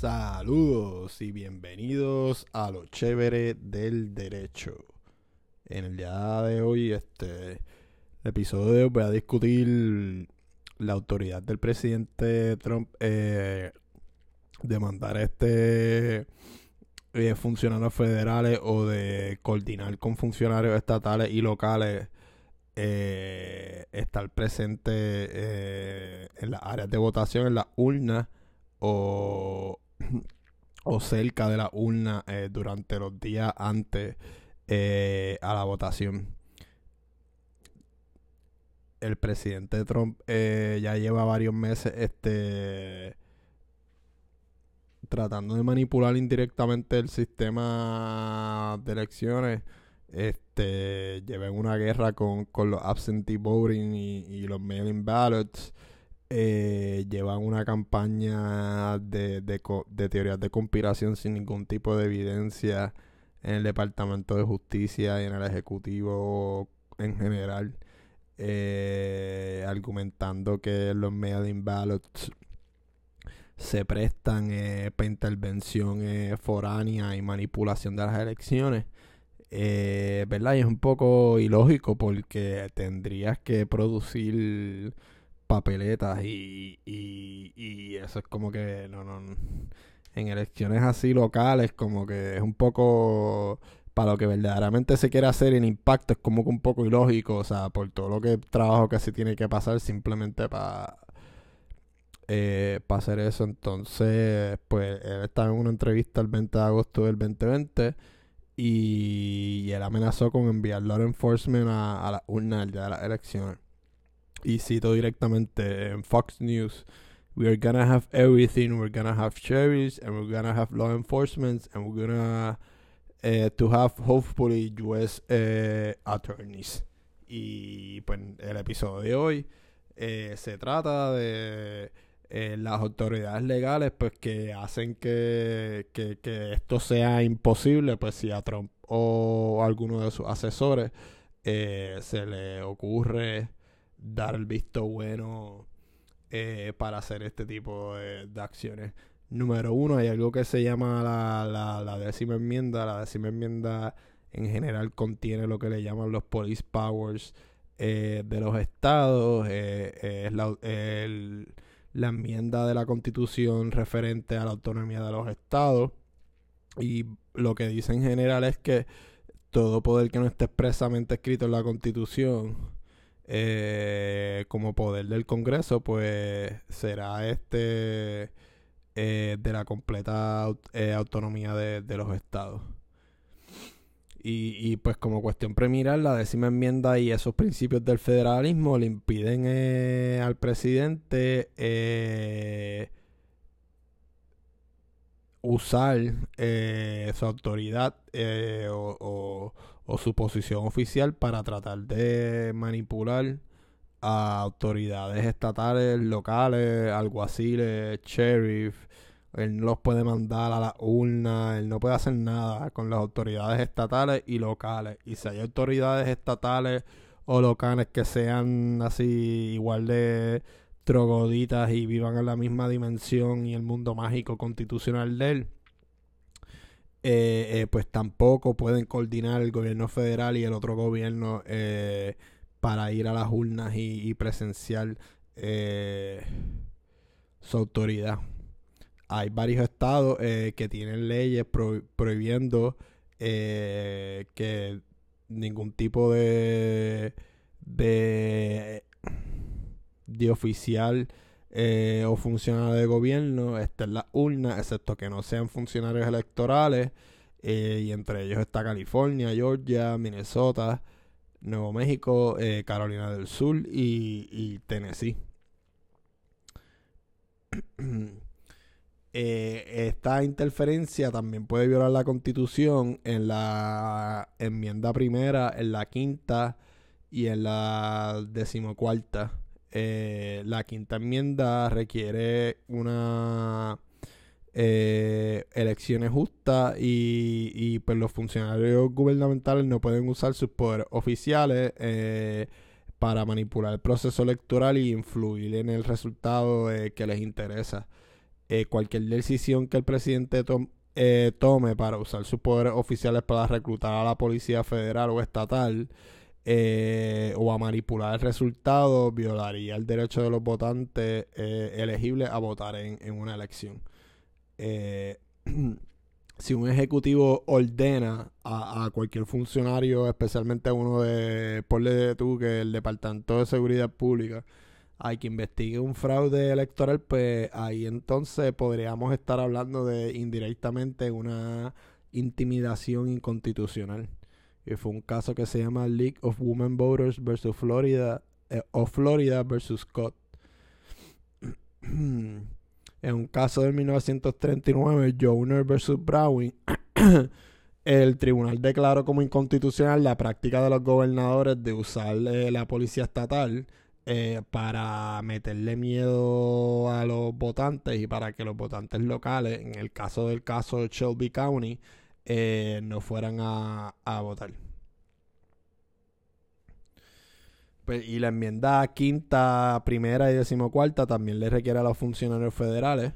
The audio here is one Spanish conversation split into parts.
Saludos y bienvenidos a lo chévere del derecho. En el día de hoy, este episodio voy a discutir la autoridad del presidente Trump eh, de mandar este eh, funcionarios federales o de coordinar con funcionarios estatales y locales eh, estar presente eh, en las áreas de votación, en las urnas o, o cerca de la urna eh, durante los días antes eh, a la votación. El presidente Trump eh, ya lleva varios meses este tratando de manipular indirectamente el sistema de elecciones. Este lleva una guerra con, con los absentee voting y, y los mail-in ballots eh, llevan una campaña de, teorías de conspiración sin ningún tipo de evidencia en el Departamento de Justicia y en el Ejecutivo en general, eh, argumentando que los mail-in ballots se prestan eh, para intervención eh, foránea y manipulación de las elecciones. Eh, ¿Verdad? Y es un poco ilógico porque tendrías que producir papeletas y, y, eso es como que no, no, en elecciones así locales como que es un poco para lo que verdaderamente se quiere hacer en impacto es como que un poco ilógico, o sea, por todo lo que trabajo que se tiene que pasar simplemente para eh, para hacer eso. Entonces, pues él estaba en una entrevista el 20 de agosto del 2020 y, y él amenazó con enviar law enforcement a, a la urna el día de las elecciones. Y cito directamente en Fox News. We are gonna have everything. We're gonna have sheriffs and we're gonna have law enforcement and we're gonna eh, to have hopefully US eh, attorneys. Y pues el episodio de hoy eh, se trata de las autoridades legales pues que hacen que, que, que esto sea imposible pues si a Trump o alguno de sus asesores se le ocurre dar el visto bueno eh, para hacer este tipo de, acciones. Número uno, hay algo que se llama la, la, la décima enmienda. La décima enmienda en general contiene lo que le llaman los police powers eh, de los estados. eh, es la, la enmienda de la constitución referente a la autonomía de los estados. Y lo que dice en general es que todo poder que no esté expresamente escrito en la constitución eh, como poder del Congreso, pues será este eh, de la completa eh, autonomía de, los estados. Y, y, pues como cuestión premiral, la décima enmienda y esos principios del federalismo le impiden al presidente usar su autoridad o- o su posición oficial para tratar de manipular a autoridades estatales, locales, alguaciles, sheriff. Él no los puede mandar a la urna, él no puede hacer nada con las autoridades estatales y locales. Y si hay autoridades estatales o locales que sean así igual de trogoditas y vivan en la misma dimensión y el mundo mágico constitucional de él, eh, eh, pues tampoco pueden coordinar el gobierno federal y el otro gobierno eh, para ir a las urnas y, presenciar su autoridad. Hay varios estados que tienen leyes pro- prohibiendo que ningún tipo de de, de oficial eh, o funcionario de gobierno esté en las urnas, excepto que no sean funcionarios electorales. eh, y entre ellos está California, Georgia, Minnesota, Nuevo México, eh, Carolina del Sur y, Tennessee. Esta interferencia también puede violar la constitución en la enmienda primera, en la quinta y en la decimocuarta. Eh, la quinta enmienda requiere una eh, elecciones justas y, y pues los funcionarios gubernamentales no pueden usar sus poderes oficiales eh, para manipular el proceso electoral y influir en el resultado eh, que les interesa. eh, cualquier decisión que el presidente eh, tome para usar sus poderes oficiales para reclutar a la policía federal o estatal eh, o a manipular el resultado violaría el derecho de los votantes elegibles a votar en, una elección. si un ejecutivo ordena a, cualquier funcionario, especialmente a uno de, ponle tú que el Departamento de Seguridad Pública, hay que investigue un fraude electoral, pues ahí entonces podríamos estar hablando de indirectamente una intimidación inconstitucional. Y fue un caso que se llama League of Women Voters versus Florida eh, o Florida versus Scott. en un caso de 1939, Joner versus Browning, el tribunal declaró como inconstitucional la práctica de los gobernadores de usar eh, la policía estatal eh, para meterle miedo a los votantes y para que los votantes locales, en el caso del caso Shelby County, eh, no fueran a, votar. Pues, y la enmienda quinta, primera y decimocuarta también le requiere a los funcionarios federales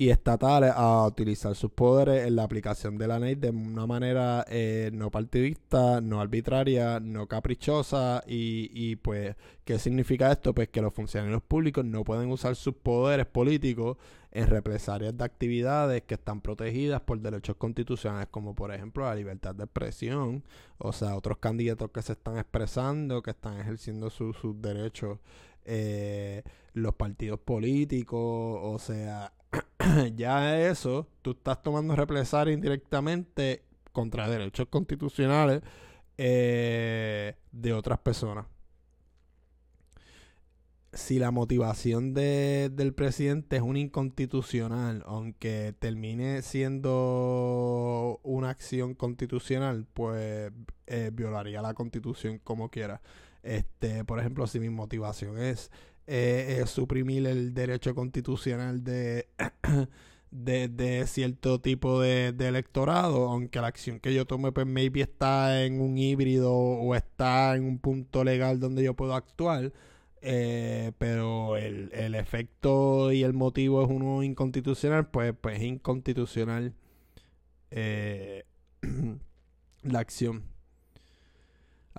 y estatales a utilizar sus poderes en la aplicación de la ley de una manera eh, no partidista, no arbitraria, no caprichosa y, y pues, ¿qué significa esto? Pues que los funcionarios públicos no pueden usar sus poderes políticos en represalias de actividades que están protegidas por derechos constitucionales, como por ejemplo la libertad de expresión, o sea, otros candidatos que se están expresando, que están ejerciendo sus derechos, eh, los partidos políticos, o sea, ya eso, tú estás tomando represalia indirectamente contra derechos constitucionales eh, de otras personas. Si la motivación del presidente es un inconstitucional, aunque termine siendo una acción constitucional, pues eh, violaría la constitución como quiera. Este, por ejemplo, si mi motivación es eh, suprimir el derecho constitucional de, de, cierto tipo de, electorado, aunque la acción que yo tome, pues maybe está en un híbrido o está en un punto legal donde yo puedo actuar. Eh, pero el, el, efecto y el motivo es uno inconstitucional, pues, pues es inconstitucional eh, la acción.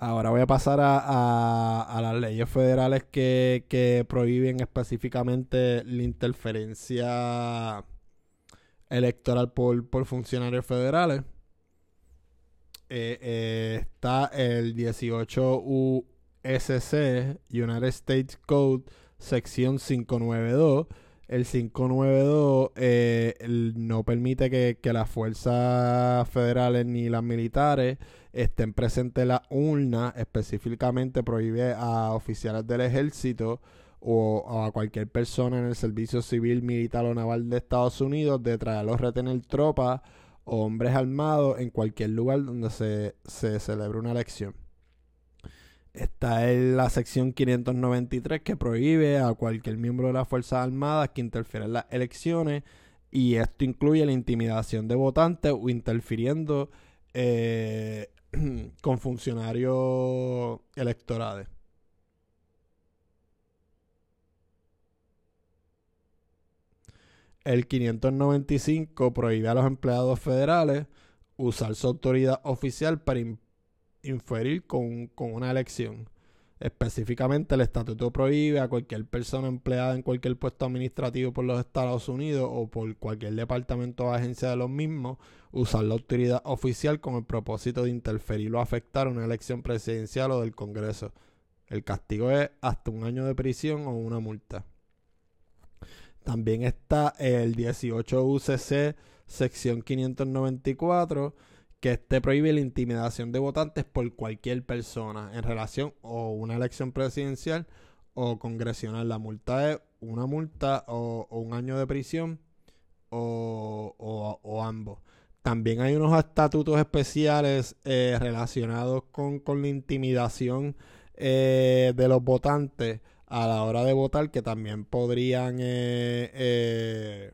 Ahora voy a pasar a, las leyes federales que, prohíben específicamente la interferencia electoral por, funcionarios federales. Eh, eh, está el 18 USC, United States Code, sección 592. El 592 eh, no permite que, que las fuerzas federales ni las militares estén presentes en la urna, específicamente prohíbe a oficiales del ejército o, a cualquier persona en el servicio civil, militar o naval de Estados Unidos de traer o retener tropas o hombres armados en cualquier lugar donde se, se celebre una elección. Está en la sección 593 que prohíbe a cualquier miembro de las Fuerzas Armadas que interfiera en las elecciones y esto incluye la intimidación de votantes o interfiriendo eh, con funcionarios electorales. El 595 prohíbe a los empleados federales usar su autoridad oficial para inferir con, con una elección. Específicamente, el estatuto prohíbe a cualquier persona empleada en cualquier puesto administrativo por los Estados Unidos o por cualquier departamento o agencia de los mismos usar la autoridad oficial con el propósito de interferir o afectar una elección presidencial o del Congreso. El castigo es hasta un año de prisión o una multa. También está el 18 UCC, sección 594 que este prohíbe la intimidación de votantes por cualquier persona en relación o una elección presidencial o congresional. La multa es una multa o, un año de prisión o, ambos. También hay unos estatutos especiales eh, relacionados con, la intimidación eh, de los votantes a la hora de votar que también podrían eh,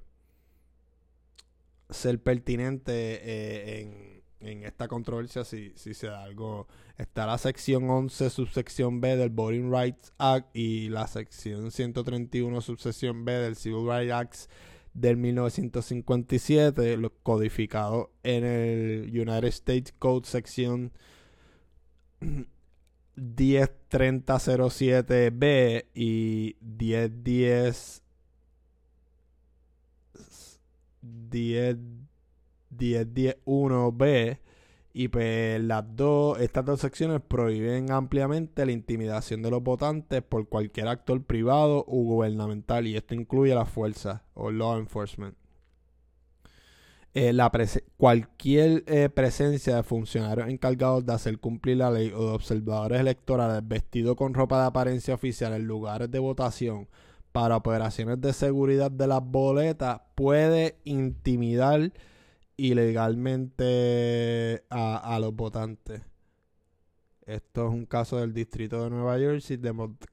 ser pertinentes en en esta controversia si, si se da algo. Está la sección 11, subsección B del Voting Rights Act y la sección 131, subsección B del Civil Rights Act del 1957, codificado en el United States Code sección 103007B y 1010 10 10.10.1b y pues las dos, estas dos secciones prohíben ampliamente la intimidación de los votantes por cualquier actor privado o gubernamental y esto incluye la fuerza o law enforcement. Eh, la cualquier eh, presencia de funcionarios encargados de hacer cumplir la ley o de observadores electorales vestidos con ropa de apariencia oficial en lugares de votación para operaciones de seguridad de las boletas puede intimidar ilegalmente a, los votantes. Esto es un caso del distrito de Nueva Jersey,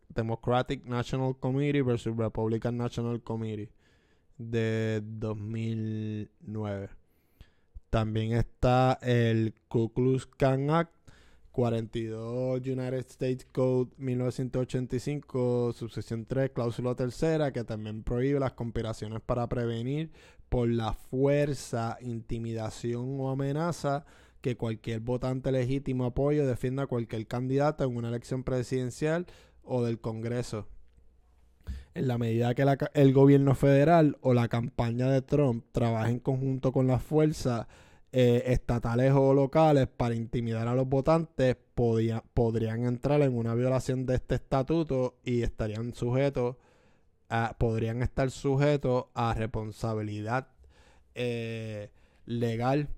Democratic National Committee versus Republican National Committee de 2009. También está el Ku Klux Act 42 United States Code 1985, subsección 3, cláusula tercera, que también prohíbe las conspiraciones para prevenir por la fuerza, intimidación o amenaza que cualquier votante legítimo apoyo defienda a cualquier candidato en una elección presidencial o del Congreso. En la medida que el gobierno federal o la campaña de Trump trabajen en conjunto con las fuerzas eh, estatales o locales para intimidar a los votantes, podrían entrar en una violación de este estatuto y estarían sujetos podrían estar sujetos a responsabilidad eh, legal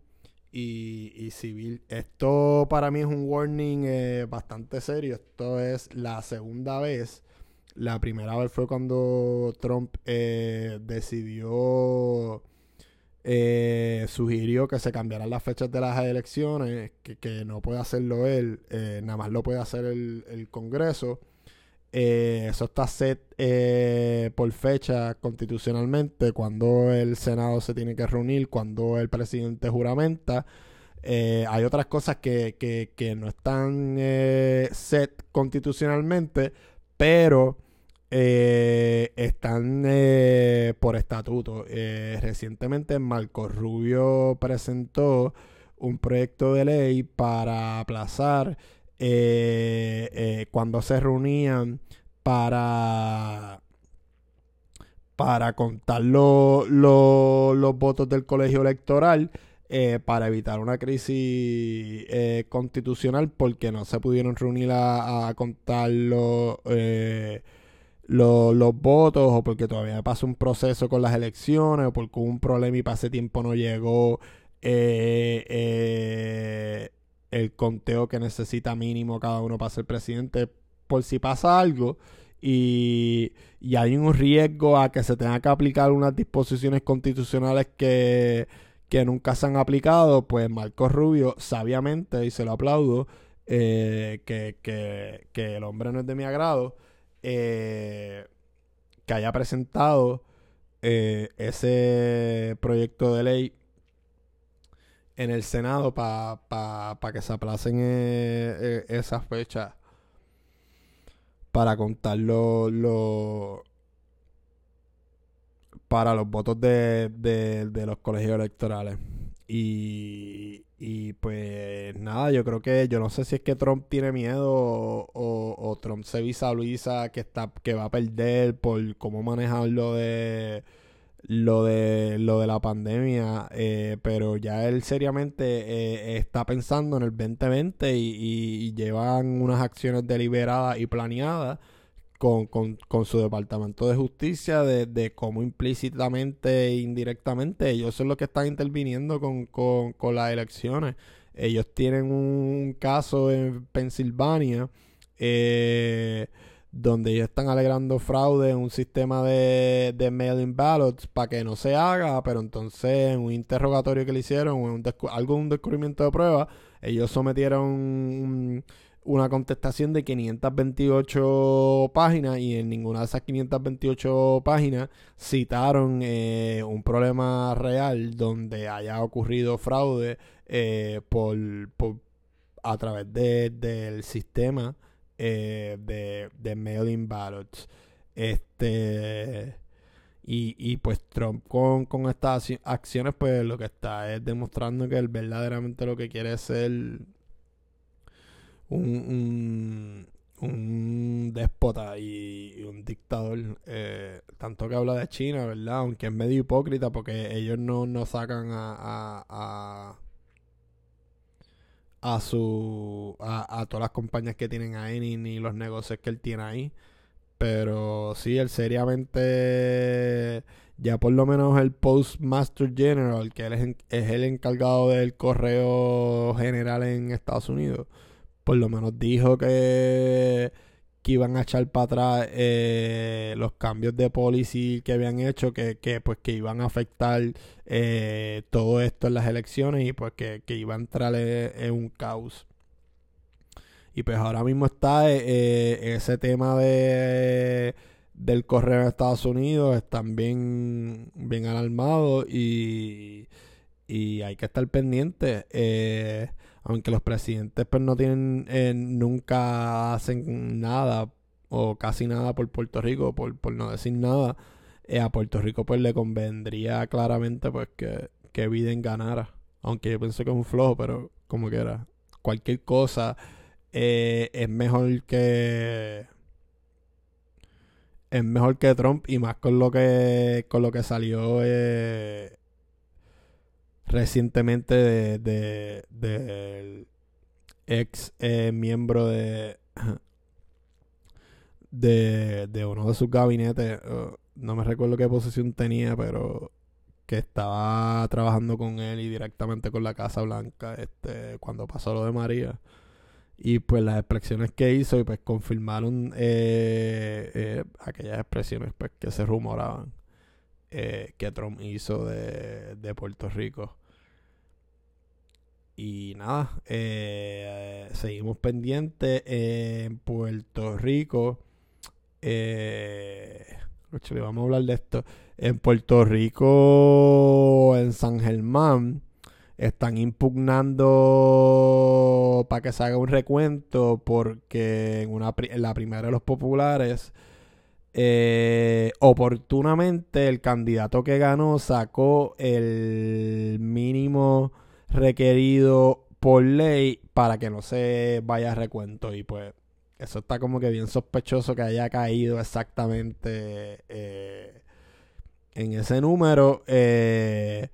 y, civil. Esto para mí es un warning eh, bastante serio. Esto es la segunda vez. La primera vez fue cuando Trump eh, decidió, sugirió que se cambiaran las fechas de las elecciones, que, no puede hacerlo él, nada más lo puede hacer el, el Congreso. Eh, eso está set eh, por fecha constitucionalmente, cuando el Senado se tiene que reunir, cuando el presidente juramenta. Eh, hay otras cosas que, que, no están set constitucionalmente, pero están por estatuto. recientemente Marco Rubio presentó un proyecto de ley para aplazar eh, eh, cuando se reunían para para contar los votos del colegio electoral eh, para evitar una crisis constitucional porque no se pudieron reunir a, contar los, los votos o porque todavía pasó un proceso con las elecciones o porque hubo un problema y para ese tiempo no llegó eh, el conteo que necesita mínimo cada uno para ser presidente. Por si pasa algo y, hay un riesgo a que se tenga que aplicar unas disposiciones constitucionales que, nunca se han aplicado, pues Marcos Rubio sabiamente, y se lo aplaudo, eh, que, el hombre no es de mi agrado, eh, que haya presentado eh, ese proyecto de ley en el Senado para pa, que se aplacen eh, eh, esas fechas para contar lo, para los votos de, de, los colegios electorales. Y, y, pues nada, yo creo que yo no sé si es que Trump tiene miedo o, o, Trump se visualiza que está que va a perder por cómo manejarlo de lo de lo de la pandemia, eh, pero ya él seriamente eh, está pensando en el 2020 y, llevan unas acciones deliberadas y planeadas con, su departamento de justicia de, cómo implícitamente e indirectamente ellos son los que están interviniendo con, con las elecciones. Ellos tienen un caso en Pensilvania. Eh, donde ellos están alegrando fraude en un sistema de, de mail-in ballots para que no se haga, pero entonces en un interrogatorio que le hicieron, un algún descubrimiento de prueba, ellos sometieron una contestación de 528 páginas y en ninguna de esas 528 páginas citaron eh, un problema real donde haya ocurrido fraude eh, por, a través del sistema eh, de, de mailing ballots. Este. Y, y pues Trump con, con estas acciones, pues lo que está es demostrando que él verdaderamente lo que quiere es ser un, un, déspota y, un dictador. Eh, tanto que habla de China, ¿verdad? Aunque es medio hipócrita porque ellos no, no sacan a, su a, a, todas las compañías que tienen ahí ni, ni los negocios que él tiene ahí. Pero sí, él seriamente, ya por lo menos el Postmaster General, que él es, el encargado del correo general en Estados Unidos, por lo menos dijo que, que iban a echar para atrás eh, los cambios de policy que habían hecho, que, que pues que iban a afectar eh, todo esto en las elecciones y pues que, que iba a entrar en un caos. Y pues ahora mismo está eh, eh, ese tema de del correo en Estados Unidos, están bien, bien alarmados y, y hay que estar pendientes. Aunque los presidentes pues no tienen, nunca hacen nada o casi nada por Puerto Rico, por, por no decir nada, a Puerto Rico pues le convendría claramente pues que, que Biden ganara. Aunque yo pienso que es un flojo, pero como que era. Cualquier cosa eh, es mejor que es mejor que Trump y más con lo que con lo que salió eh, recientemente de, del ex eh, miembro de, de de uno de sus gabinetes uh, no me recuerdo qué posición tenía pero que estaba trabajando con él y directamente con la Casa Blanca este cuando pasó lo de María. Y pues las expresiones que hizo y pues confirmaron eh, eh, aquellas expresiones pues que se rumoraban eh, que Trump hizo de, de Puerto Rico. Y nada seguimos pendientes en Puerto Rico. Eh, vamos a hablar de esto. En Puerto Rico en San Germán están impugnando para que se haga un recuento porque en, una, la primera de los populares, eh, oportunamente el candidato que ganó sacó el mínimo requerido por ley para que no se vaya a recuento y pues eso está como que bien sospechoso que haya caído exactamente eh, en ese número. Eh,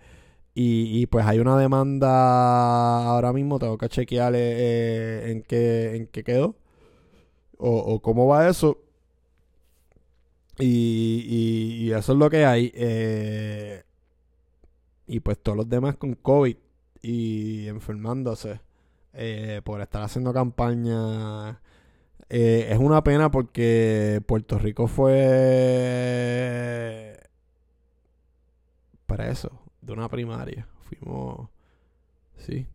y, pues hay una demanda ahora mismo, tengo que chequear en, qué, en qué quedó o, cómo va eso. Y, y, eso es lo que hay. Eh, y pues todos los demás con COVID y enfermándose eh, por estar haciendo campaña. es una pena porque Puerto Rico fue preso de una primaria. Fuimos, sí,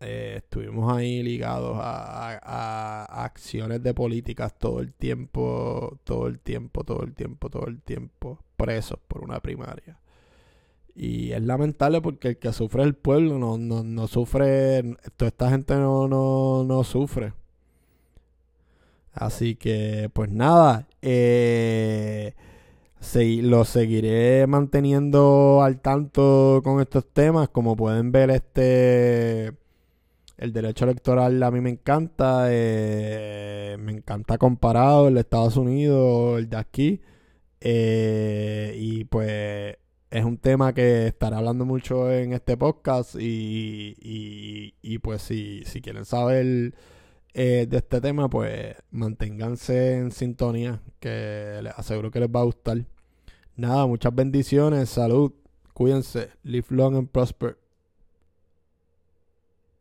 eh, estuvimos ahí ligados a, acciones de políticas todo el tiempo, todo el tiempo, todo el tiempo, todo el tiempo, presos por una primaria. Y es lamentable porque el que sufre el pueblo, no, no, no sufre, toda esta gente no, no, no sufre. Así que, pues nada, eh, lo seguiré manteniendo al tanto con estos temas. Como pueden ver, este el derecho electoral a mí me encanta. Eh, me encanta comparado el de Estados Unidos, el de aquí. Eh, y pues es un tema que estaré hablando mucho en este podcast. Y, y, pues si, si quieren saber eh, de este tema, pues manténganse en sintonía, que les aseguro que les va a gustar. Nada, muchas bendiciones, salud, cuídense, live long and prosper.